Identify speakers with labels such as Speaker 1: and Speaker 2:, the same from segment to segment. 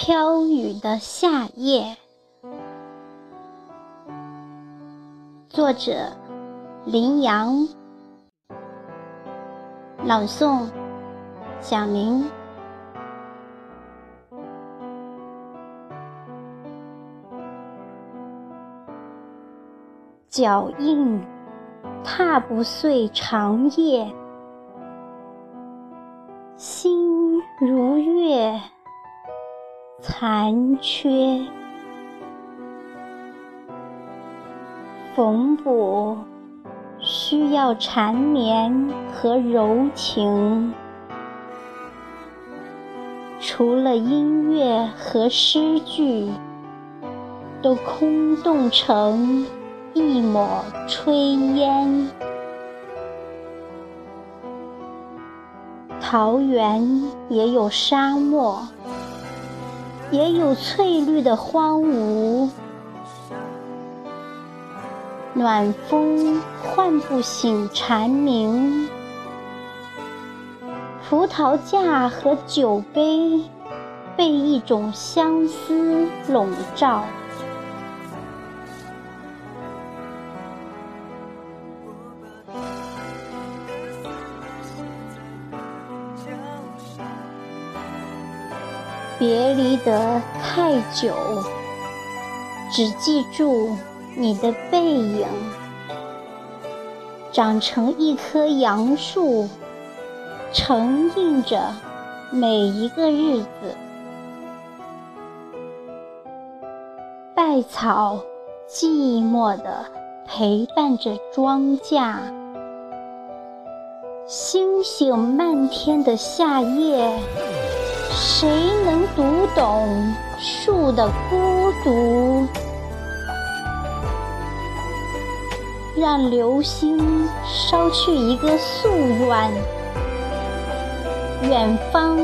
Speaker 1: 飘雨的夏夜，作者林阳，朗诵小明。脚印踏不碎长夜，心如月残缺。缝补需要缠绵和柔情，除了音乐和诗句，都空洞成。一抹炊烟，桃源也有沙漠，也有翠绿的荒芜。暖风唤不醒蝉鸣，葡萄架和酒杯被一种相思笼罩。别离得太久，只记住你的背影，长成一棵杨树，承印着每一个日子。稗草寂寞地陪伴着庄稼，星星漫天的夏夜。谁能读懂树的孤独？让流星捎去一个夙愿，远方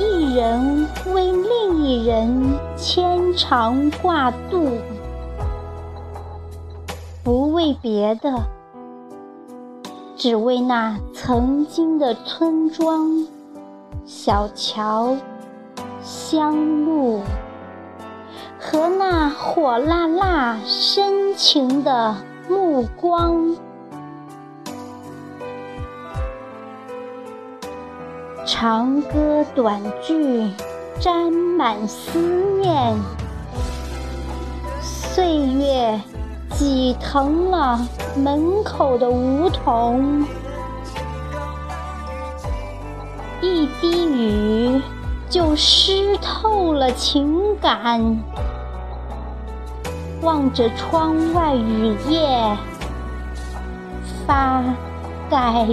Speaker 1: 一人为另一人牵肠挂肚，不为别的，只为那曾经的村庄。小桥、香路和那火辣辣、深情的目光，长歌短句沾满思念，岁月挤疼了门口的梧桐。一滴雨就湿透了情感，望着窗外雨夜发呆。